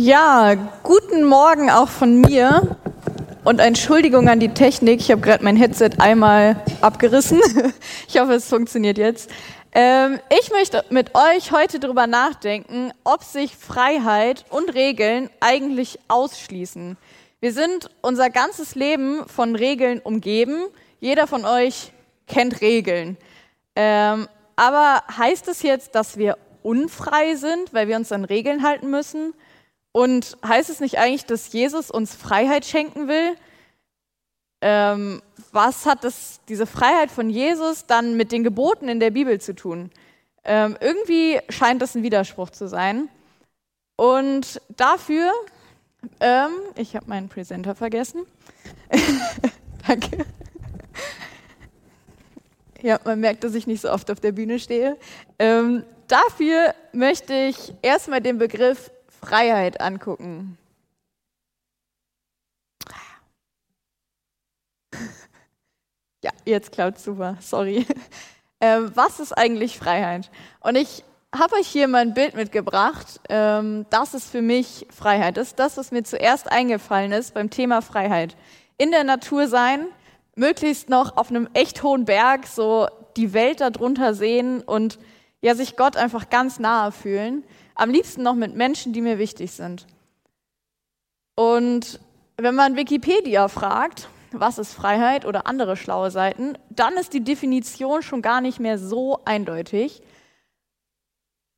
Ja, guten Morgen auch von mir und Entschuldigung an die Technik. Ich habe gerade mein Headset einmal abgerissen. Ich hoffe, es funktioniert jetzt. Ähm, ich möchte mit euch heute darüber nachdenken, ob sich Freiheit und Regeln eigentlich ausschließen. Wir sind unser ganzes Leben von Regeln umgeben. Jeder von euch kennt Regeln. Ähm, aber heißt es jetzt, dass wir unfrei sind, weil wir uns an Regeln halten müssen? Und heißt es nicht eigentlich, dass Jesus uns Freiheit schenken will? Ähm, was hat das, diese Freiheit von Jesus dann mit den Geboten in der Bibel zu tun? Ähm, irgendwie scheint das ein Widerspruch zu sein. Und dafür, ähm, ich habe meinen Presenter vergessen. Danke. Ja, man merkt, dass ich nicht so oft auf der Bühne stehe. Ähm, dafür möchte ich erstmal den Begriff Freiheit angucken. Ja, jetzt klaut super, sorry. Ähm, was ist eigentlich Freiheit? Und ich habe euch hier mal ein Bild mitgebracht. Ähm, das ist für mich Freiheit. Das ist das, was mir zuerst eingefallen ist beim Thema Freiheit. In der Natur sein, möglichst noch auf einem echt hohen Berg, so die Welt darunter sehen und ja, sich Gott einfach ganz nahe fühlen. Am liebsten noch mit Menschen, die mir wichtig sind. Und wenn man Wikipedia fragt, was ist Freiheit oder andere schlaue Seiten, dann ist die Definition schon gar nicht mehr so eindeutig.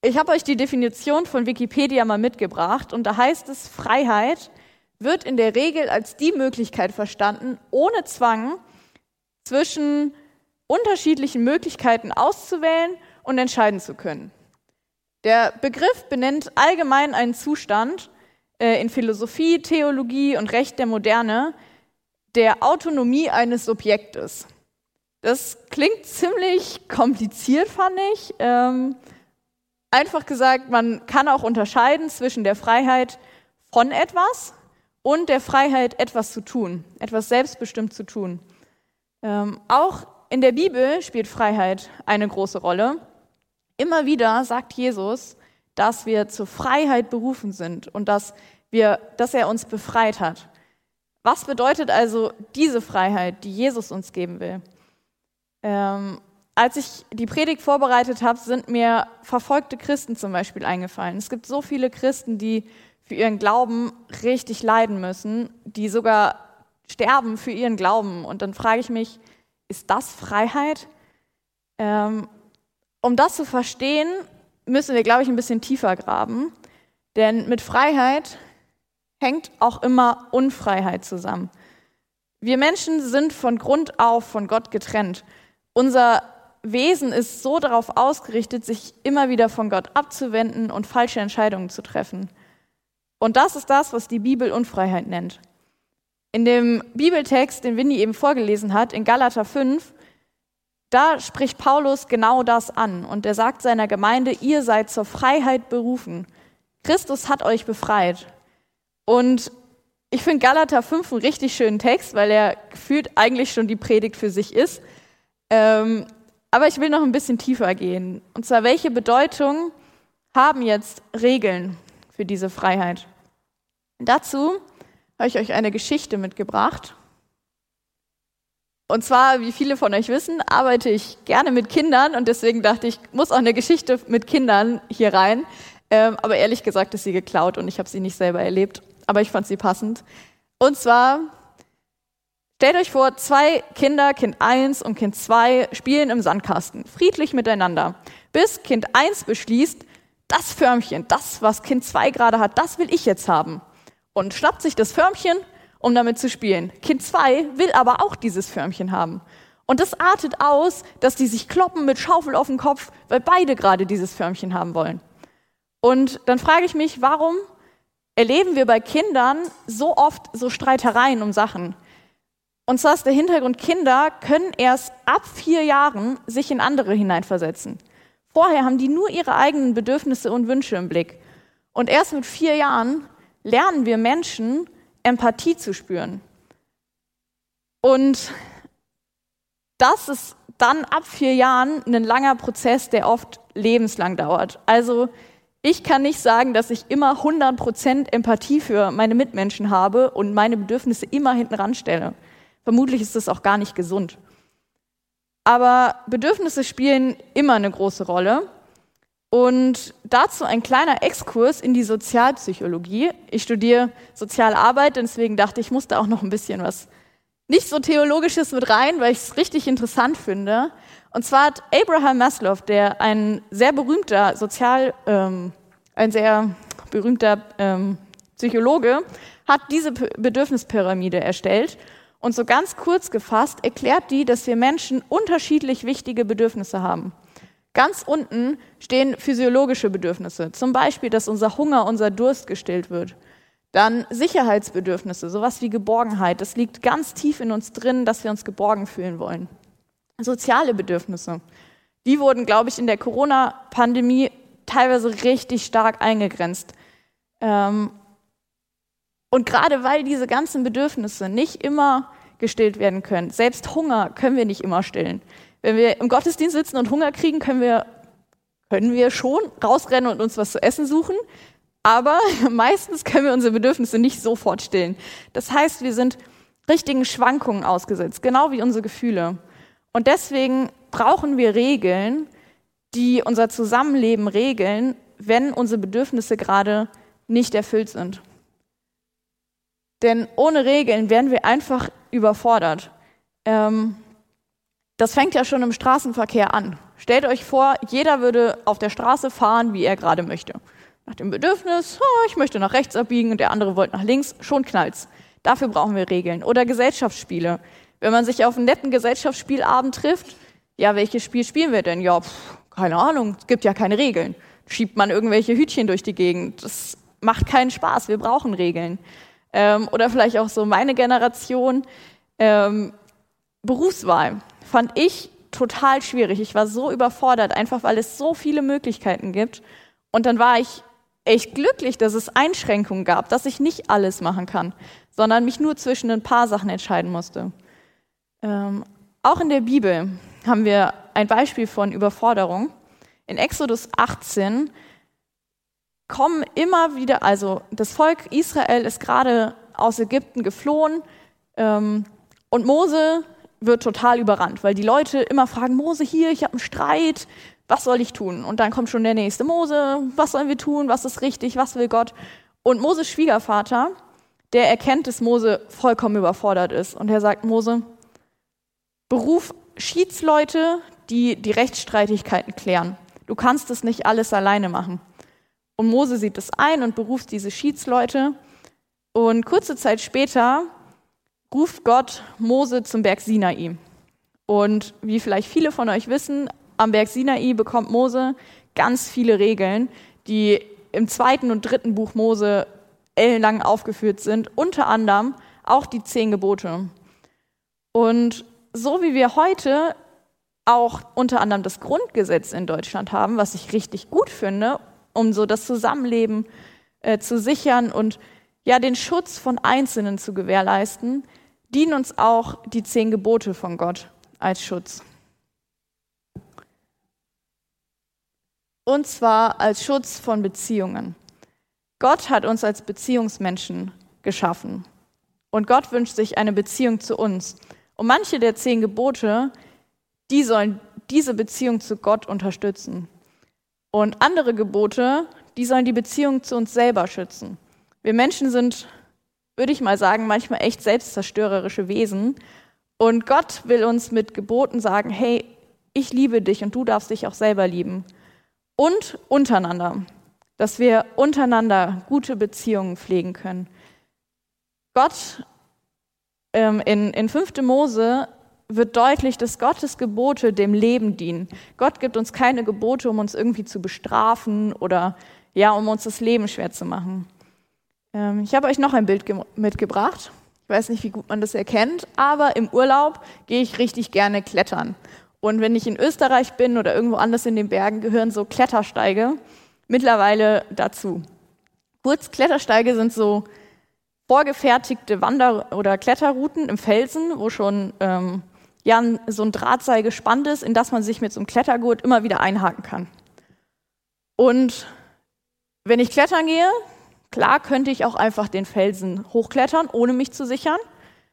Ich habe euch die Definition von Wikipedia mal mitgebracht und da heißt es, Freiheit wird in der Regel als die Möglichkeit verstanden, ohne Zwang zwischen unterschiedlichen Möglichkeiten auszuwählen und entscheiden zu können. Der Begriff benennt allgemein einen Zustand äh, in Philosophie, Theologie und Recht der Moderne der Autonomie eines Subjektes. Das klingt ziemlich kompliziert, fand ich. Ähm, einfach gesagt, man kann auch unterscheiden zwischen der Freiheit von etwas und der Freiheit, etwas zu tun, etwas selbstbestimmt zu tun. Ähm, auch in der Bibel spielt Freiheit eine große Rolle. Immer wieder sagt Jesus, dass wir zur Freiheit berufen sind und dass, wir, dass er uns befreit hat. Was bedeutet also diese Freiheit, die Jesus uns geben will? Ähm, als ich die Predigt vorbereitet habe, sind mir verfolgte Christen zum Beispiel eingefallen. Es gibt so viele Christen, die für ihren Glauben richtig leiden müssen, die sogar sterben für ihren Glauben. Und dann frage ich mich, ist das Freiheit? Ähm, um das zu verstehen, müssen wir, glaube ich, ein bisschen tiefer graben. Denn mit Freiheit hängt auch immer Unfreiheit zusammen. Wir Menschen sind von Grund auf von Gott getrennt. Unser Wesen ist so darauf ausgerichtet, sich immer wieder von Gott abzuwenden und falsche Entscheidungen zu treffen. Und das ist das, was die Bibel Unfreiheit nennt. In dem Bibeltext, den Winnie eben vorgelesen hat, in Galater 5, da spricht Paulus genau das an und er sagt seiner Gemeinde, ihr seid zur Freiheit berufen. Christus hat euch befreit. Und ich finde Galater 5 einen richtig schönen Text, weil er gefühlt eigentlich schon die Predigt für sich ist. Ähm, aber ich will noch ein bisschen tiefer gehen. Und zwar, welche Bedeutung haben jetzt Regeln für diese Freiheit? Dazu habe ich euch eine Geschichte mitgebracht. Und zwar, wie viele von euch wissen, arbeite ich gerne mit Kindern und deswegen dachte ich, muss auch eine Geschichte mit Kindern hier rein. Ähm, aber ehrlich gesagt ist sie geklaut und ich habe sie nicht selber erlebt, aber ich fand sie passend. Und zwar, stellt euch vor, zwei Kinder, Kind 1 und Kind 2, spielen im Sandkasten, friedlich miteinander, bis Kind 1 beschließt, das Förmchen, das, was Kind 2 gerade hat, das will ich jetzt haben. Und schnappt sich das Förmchen um damit zu spielen. Kind 2 will aber auch dieses Förmchen haben. Und das artet aus, dass die sich kloppen mit Schaufel auf dem Kopf, weil beide gerade dieses Förmchen haben wollen. Und dann frage ich mich, warum erleben wir bei Kindern so oft so Streitereien um Sachen? Und zwar ist der Hintergrund, Kinder können erst ab vier Jahren sich in andere hineinversetzen. Vorher haben die nur ihre eigenen Bedürfnisse und Wünsche im Blick. Und erst mit vier Jahren lernen wir Menschen, Empathie zu spüren. Und das ist dann ab vier Jahren ein langer Prozess, der oft lebenslang dauert. Also Ich kann nicht sagen, dass ich immer 100% Empathie für meine Mitmenschen habe und meine Bedürfnisse immer hinten ranstelle. Vermutlich ist das auch gar nicht gesund. Aber Bedürfnisse spielen immer eine große Rolle. Und dazu ein kleiner Exkurs in die Sozialpsychologie. Ich studiere Sozialarbeit, deswegen dachte ich, ich muss da auch noch ein bisschen was nicht so theologisches mit rein, weil ich es richtig interessant finde. Und zwar hat Abraham Maslow, der ein sehr berühmter Sozial, ähm, ein sehr berühmter ähm, Psychologe, hat diese Bedürfnispyramide erstellt. Und so ganz kurz gefasst erklärt die, dass wir Menschen unterschiedlich wichtige Bedürfnisse haben. Ganz unten stehen physiologische Bedürfnisse, zum Beispiel, dass unser Hunger, unser Durst gestillt wird. Dann Sicherheitsbedürfnisse, sowas wie Geborgenheit. Das liegt ganz tief in uns drin, dass wir uns geborgen fühlen wollen. Soziale Bedürfnisse. Die wurden, glaube ich, in der Corona-Pandemie teilweise richtig stark eingegrenzt. Ähm, und gerade weil diese ganzen Bedürfnisse nicht immer gestillt werden können, selbst Hunger können wir nicht immer stillen. Wenn wir im Gottesdienst sitzen und Hunger kriegen, können wir, können wir schon rausrennen und uns was zu essen suchen. Aber meistens können wir unsere Bedürfnisse nicht sofort stillen. Das heißt, wir sind richtigen Schwankungen ausgesetzt, genau wie unsere Gefühle. Und deswegen brauchen wir Regeln, die unser Zusammenleben regeln, wenn unsere Bedürfnisse gerade nicht erfüllt sind. Denn ohne Regeln werden wir einfach überfordert. Ähm, das fängt ja schon im Straßenverkehr an. Stellt euch vor, jeder würde auf der Straße fahren, wie er gerade möchte. Nach dem Bedürfnis, oh, ich möchte nach rechts abbiegen und der andere wollte nach links, schon knallt's. Dafür brauchen wir Regeln. Oder Gesellschaftsspiele. Wenn man sich auf einen netten Gesellschaftsspielabend trifft, ja, welches Spiel spielen wir denn? Ja, pff, keine Ahnung, es gibt ja keine Regeln. Schiebt man irgendwelche Hütchen durch die Gegend. Das macht keinen Spaß, wir brauchen Regeln. Ähm, oder vielleicht auch so meine Generation. Ähm, Berufswahl fand ich total schwierig. Ich war so überfordert, einfach weil es so viele Möglichkeiten gibt. Und dann war ich echt glücklich, dass es Einschränkungen gab, dass ich nicht alles machen kann, sondern mich nur zwischen ein paar Sachen entscheiden musste. Ähm, auch in der Bibel haben wir ein Beispiel von Überforderung. In Exodus 18 kommen immer wieder, also das Volk Israel ist gerade aus Ägypten geflohen ähm, und Mose wird total überrannt, weil die Leute immer fragen, Mose hier, ich habe einen Streit, was soll ich tun? Und dann kommt schon der nächste, Mose, was sollen wir tun, was ist richtig, was will Gott? Und Moses Schwiegervater, der erkennt, dass Mose vollkommen überfordert ist und er sagt, Mose, beruf Schiedsleute, die die Rechtsstreitigkeiten klären. Du kannst es nicht alles alleine machen. Und Mose sieht es ein und beruft diese Schiedsleute. Und kurze Zeit später ruft Gott Mose zum Berg Sinai. Und wie vielleicht viele von euch wissen, am Berg Sinai bekommt Mose ganz viele Regeln, die im zweiten und dritten Buch Mose ellenlang aufgeführt sind, unter anderem auch die zehn Gebote. Und so wie wir heute auch unter anderem das Grundgesetz in Deutschland haben, was ich richtig gut finde um so das Zusammenleben äh, zu sichern und ja den Schutz von Einzelnen zu gewährleisten, dienen uns auch die zehn Gebote von Gott als Schutz. Und zwar als Schutz von Beziehungen. Gott hat uns als Beziehungsmenschen geschaffen. Und Gott wünscht sich eine Beziehung zu uns. Und manche der zehn Gebote, die sollen diese Beziehung zu Gott unterstützen. Und andere Gebote, die sollen die Beziehung zu uns selber schützen. Wir Menschen sind, würde ich mal sagen, manchmal echt selbstzerstörerische Wesen. Und Gott will uns mit Geboten sagen, hey, ich liebe dich und du darfst dich auch selber lieben. Und untereinander, dass wir untereinander gute Beziehungen pflegen können. Gott ähm, in, in 5. Mose wird deutlich, dass Gottes Gebote dem Leben dienen. Gott gibt uns keine Gebote, um uns irgendwie zu bestrafen oder ja, um uns das Leben schwer zu machen. Ähm, ich habe euch noch ein Bild mitgebracht. Ich weiß nicht, wie gut man das erkennt, aber im Urlaub gehe ich richtig gerne klettern. Und wenn ich in Österreich bin oder irgendwo anders in den Bergen, gehören so Klettersteige mittlerweile dazu. Kurz, Klettersteige sind so vorgefertigte Wander- oder Kletterrouten im Felsen, wo schon ähm, ja so ein Drahtseil gespannt ist, in das man sich mit so einem Klettergurt immer wieder einhaken kann. Und Wenn ich klettern gehe, klar könnte ich auch einfach den Felsen hochklettern, ohne mich zu sichern.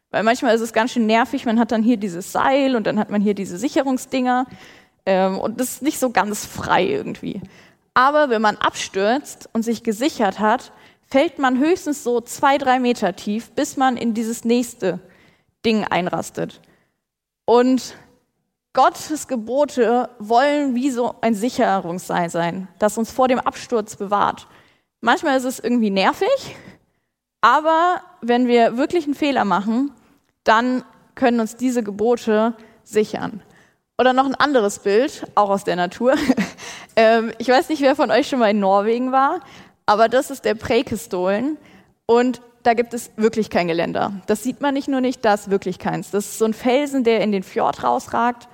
Weil manchmal ist es ganz schön nervig, man hat dann hier dieses Seil und dann hat man hier diese Sicherungsdinger ähm, und das ist nicht so ganz frei irgendwie. Aber wenn man abstürzt und sich gesichert hat, fällt man höchstens so zwei, drei Meter tief, bis man in dieses nächste Ding einrastet. Und Gottes Gebote wollen wie so ein Sicherungsseil sein, das uns vor dem Absturz bewahrt. Manchmal ist es irgendwie nervig, aber wenn wir wirklich einen Fehler machen, dann können uns diese Gebote sichern. Oder noch ein anderes Bild, auch aus der Natur. Ähm, ich weiß nicht, wer von euch schon mal in Norwegen war, aber das ist der Preikestolen und da gibt es wirklich kein Geländer. Das sieht man nicht nur nicht, da ist wirklich keins. Das ist so ein Felsen, der in den Fjord rausragt.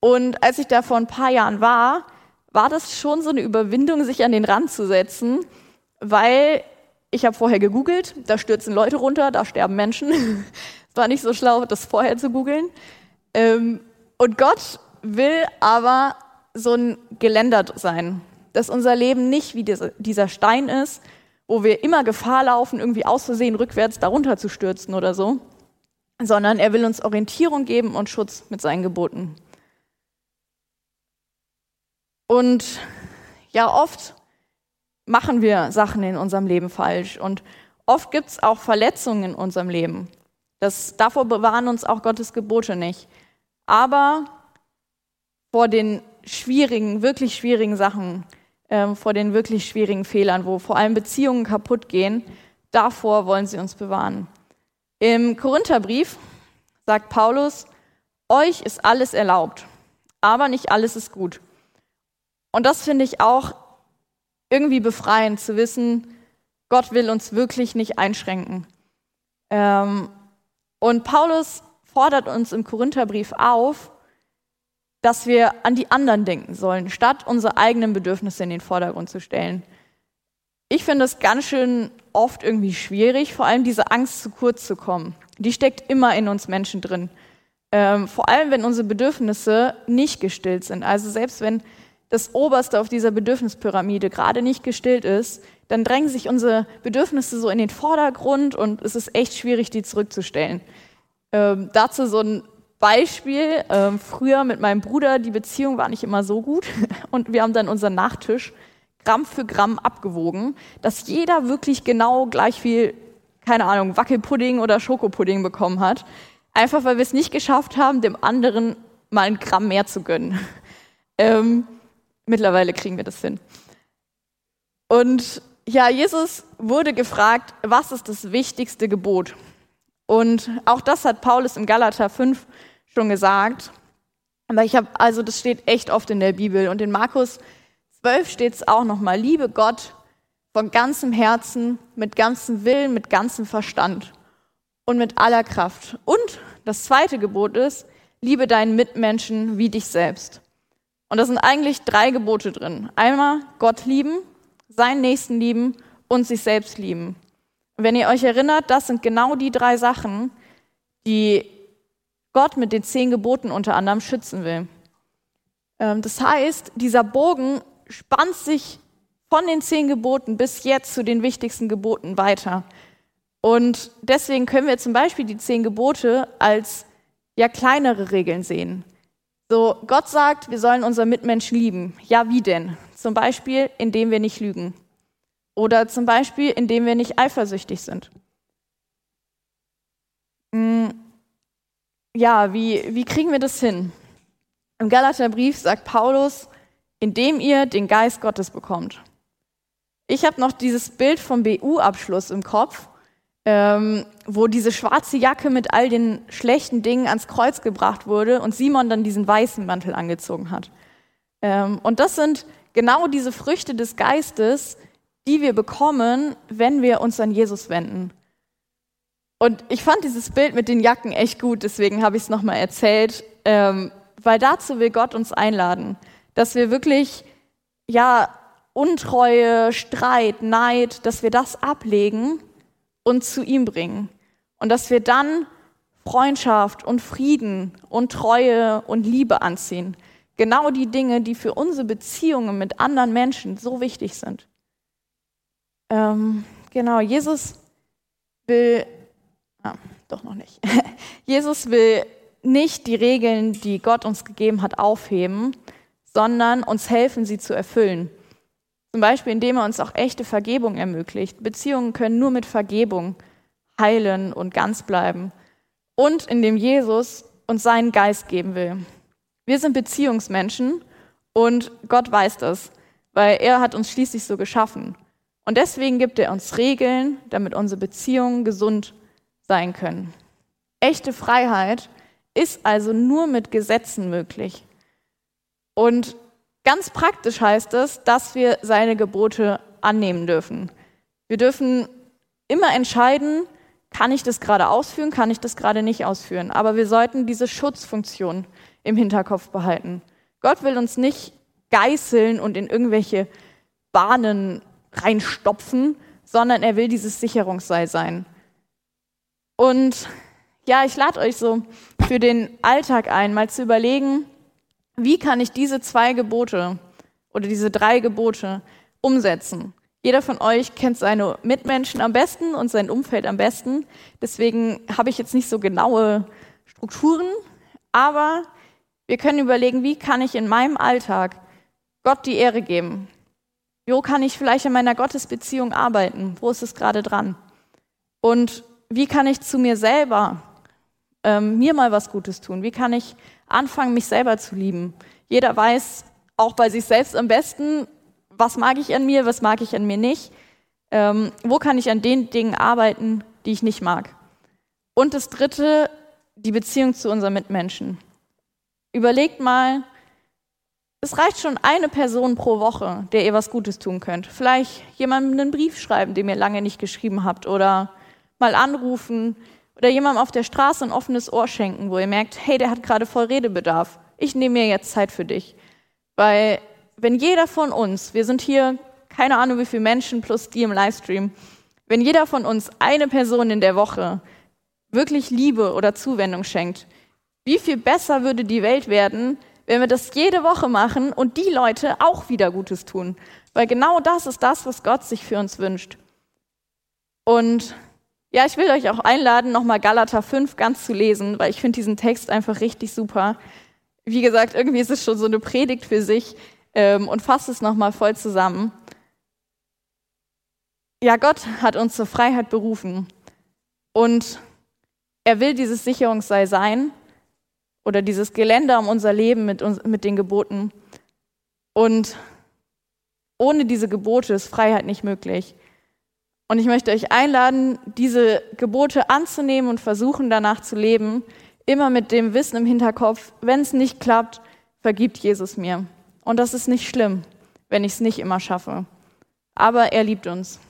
Und als ich da vor ein paar Jahren war, war das schon so eine Überwindung, sich an den Rand zu setzen, weil ich habe vorher gegoogelt, da stürzen Leute runter, da sterben Menschen. es war nicht so schlau, das vorher zu googeln. Ähm, und Gott will aber so ein Geländer sein, dass unser Leben nicht wie dieser Stein ist, wo wir immer Gefahr laufen, irgendwie aus Versehen rückwärts darunter zu stürzen oder so, sondern er will uns Orientierung geben und Schutz mit seinen Geboten. Und ja, oft machen wir Sachen in unserem Leben falsch und oft gibt es auch Verletzungen in unserem Leben. Das, davor bewahren uns auch Gottes Gebote nicht. Aber vor den schwierigen, wirklich schwierigen Sachen, äh, vor den wirklich schwierigen Fehlern, wo vor allem Beziehungen kaputt gehen, davor wollen sie uns bewahren. Im Korintherbrief sagt Paulus, euch ist alles erlaubt, aber nicht alles ist gut. Und das finde ich auch irgendwie befreiend zu wissen, Gott will uns wirklich nicht einschränken. Ähm, und Paulus fordert uns im Korintherbrief auf, dass wir an die anderen denken sollen, statt unsere eigenen Bedürfnisse in den Vordergrund zu stellen. Ich finde es ganz schön oft irgendwie schwierig, vor allem diese Angst zu kurz zu kommen. Die steckt immer in uns Menschen drin. Ähm, vor allem, wenn unsere Bedürfnisse nicht gestillt sind. Also selbst wenn das Oberste auf dieser Bedürfnispyramide gerade nicht gestillt ist, dann drängen sich unsere Bedürfnisse so in den Vordergrund und es ist echt schwierig, die zurückzustellen. Ähm, dazu so ein Beispiel. Ähm, früher mit meinem Bruder, die Beziehung war nicht immer so gut und wir haben dann unseren Nachtisch Gramm für Gramm abgewogen, dass jeder wirklich genau gleich viel, keine Ahnung, Wackelpudding oder Schokopudding bekommen hat. Einfach weil wir es nicht geschafft haben, dem anderen mal ein Gramm mehr zu gönnen. Ähm, Mittlerweile kriegen wir das hin. Und ja, Jesus wurde gefragt, was ist das wichtigste Gebot? Und auch das hat Paulus im Galater 5 schon gesagt. Aber ich habe, also das steht echt oft in der Bibel. Und in Markus 12 steht es auch nochmal, liebe Gott von ganzem Herzen, mit ganzem Willen, mit ganzem Verstand und mit aller Kraft. Und das zweite Gebot ist, liebe deinen Mitmenschen wie dich selbst. Und da sind eigentlich drei Gebote drin. Einmal Gott lieben, seinen Nächsten lieben und sich selbst lieben. Und wenn ihr euch erinnert, das sind genau die drei Sachen, die Gott mit den zehn Geboten unter anderem schützen will. Ähm, das heißt, dieser Bogen spannt sich von den zehn Geboten bis jetzt zu den wichtigsten Geboten weiter. Und deswegen können wir zum Beispiel die zehn Gebote als ja kleinere Regeln sehen. So, Gott sagt, wir sollen unseren Mitmenschen lieben. Ja, wie denn? Zum Beispiel, indem wir nicht lügen. Oder zum Beispiel, indem wir nicht eifersüchtig sind. Hm, ja, wie, wie kriegen wir das hin? Im Galaterbrief sagt Paulus, indem ihr den Geist Gottes bekommt. Ich habe noch dieses Bild vom BU-Abschluss im Kopf ähm, wo diese schwarze Jacke mit all den schlechten Dingen ans Kreuz gebracht wurde und Simon dann diesen weißen Mantel angezogen hat. Ähm, und das sind genau diese Früchte des Geistes, die wir bekommen, wenn wir uns an Jesus wenden. Und ich fand dieses Bild mit den Jacken echt gut, deswegen habe ich es nochmal erzählt, ähm, weil dazu will Gott uns einladen, dass wir wirklich, ja, Untreue, Streit, Neid, dass wir das ablegen und zu ihm bringen. Und dass wir dann Freundschaft und Frieden und Treue und Liebe anziehen. Genau die Dinge, die für unsere Beziehungen mit anderen Menschen so wichtig sind. Ähm, genau, Jesus will, ah, doch noch nicht. Jesus will nicht die Regeln, die Gott uns gegeben hat, aufheben, sondern uns helfen, sie zu erfüllen. Zum Beispiel, indem er uns auch echte Vergebung ermöglicht. Beziehungen können nur mit Vergebung heilen und ganz bleiben. Und indem Jesus uns seinen Geist geben will. Wir sind Beziehungsmenschen und Gott weiß das, weil er hat uns schließlich so geschaffen. Und deswegen gibt er uns Regeln, damit unsere Beziehungen gesund sein können. Echte Freiheit ist also nur mit Gesetzen möglich. Und Ganz praktisch heißt es, dass wir seine Gebote annehmen dürfen. Wir dürfen immer entscheiden, kann ich das gerade ausführen, kann ich das gerade nicht ausführen. Aber wir sollten diese Schutzfunktion im Hinterkopf behalten. Gott will uns nicht geißeln und in irgendwelche Bahnen reinstopfen, sondern er will dieses Sicherungsseil sein. Und ja, ich lade euch so für den Alltag ein, mal zu überlegen, wie kann ich diese zwei Gebote oder diese drei Gebote umsetzen? Jeder von euch kennt seine Mitmenschen am besten und sein Umfeld am besten. Deswegen habe ich jetzt nicht so genaue Strukturen, aber wir können überlegen, wie kann ich in meinem Alltag Gott die Ehre geben? Wo kann ich vielleicht in meiner Gottesbeziehung arbeiten? Wo ist es gerade dran? Und wie kann ich zu mir selber ähm, mir mal was Gutes tun? Wie kann ich anfangen, mich selber zu lieben? Jeder weiß auch bei sich selbst am besten, was mag ich an mir, was mag ich an mir nicht. Ähm, wo kann ich an den Dingen arbeiten, die ich nicht mag? Und das Dritte, die Beziehung zu unseren Mitmenschen. Überlegt mal, es reicht schon eine Person pro Woche, der ihr was Gutes tun könnt. Vielleicht jemandem einen Brief schreiben, den ihr lange nicht geschrieben habt, oder mal anrufen, oder jemandem auf der Straße ein offenes Ohr schenken, wo ihr merkt, hey, der hat gerade voll Redebedarf. Ich nehme mir jetzt Zeit für dich. Weil wenn jeder von uns, wir sind hier keine Ahnung wie viele Menschen plus die im Livestream, wenn jeder von uns eine Person in der Woche wirklich Liebe oder Zuwendung schenkt, wie viel besser würde die Welt werden, wenn wir das jede Woche machen und die Leute auch wieder Gutes tun. Weil genau das ist das, was Gott sich für uns wünscht. Und ja, ich will euch auch einladen, nochmal Galater 5 ganz zu lesen, weil ich finde diesen Text einfach richtig super. Wie gesagt, irgendwie ist es schon so eine Predigt für sich ähm, und fasst es nochmal voll zusammen. Ja, Gott hat uns zur Freiheit berufen und er will dieses Sicherungsseil sein oder dieses Geländer um unser Leben mit, uns, mit den Geboten. Und ohne diese Gebote ist Freiheit nicht möglich. Und ich möchte euch einladen, diese Gebote anzunehmen und versuchen danach zu leben, immer mit dem Wissen im Hinterkopf, wenn es nicht klappt, vergibt Jesus mir. Und das ist nicht schlimm, wenn ich es nicht immer schaffe. Aber er liebt uns.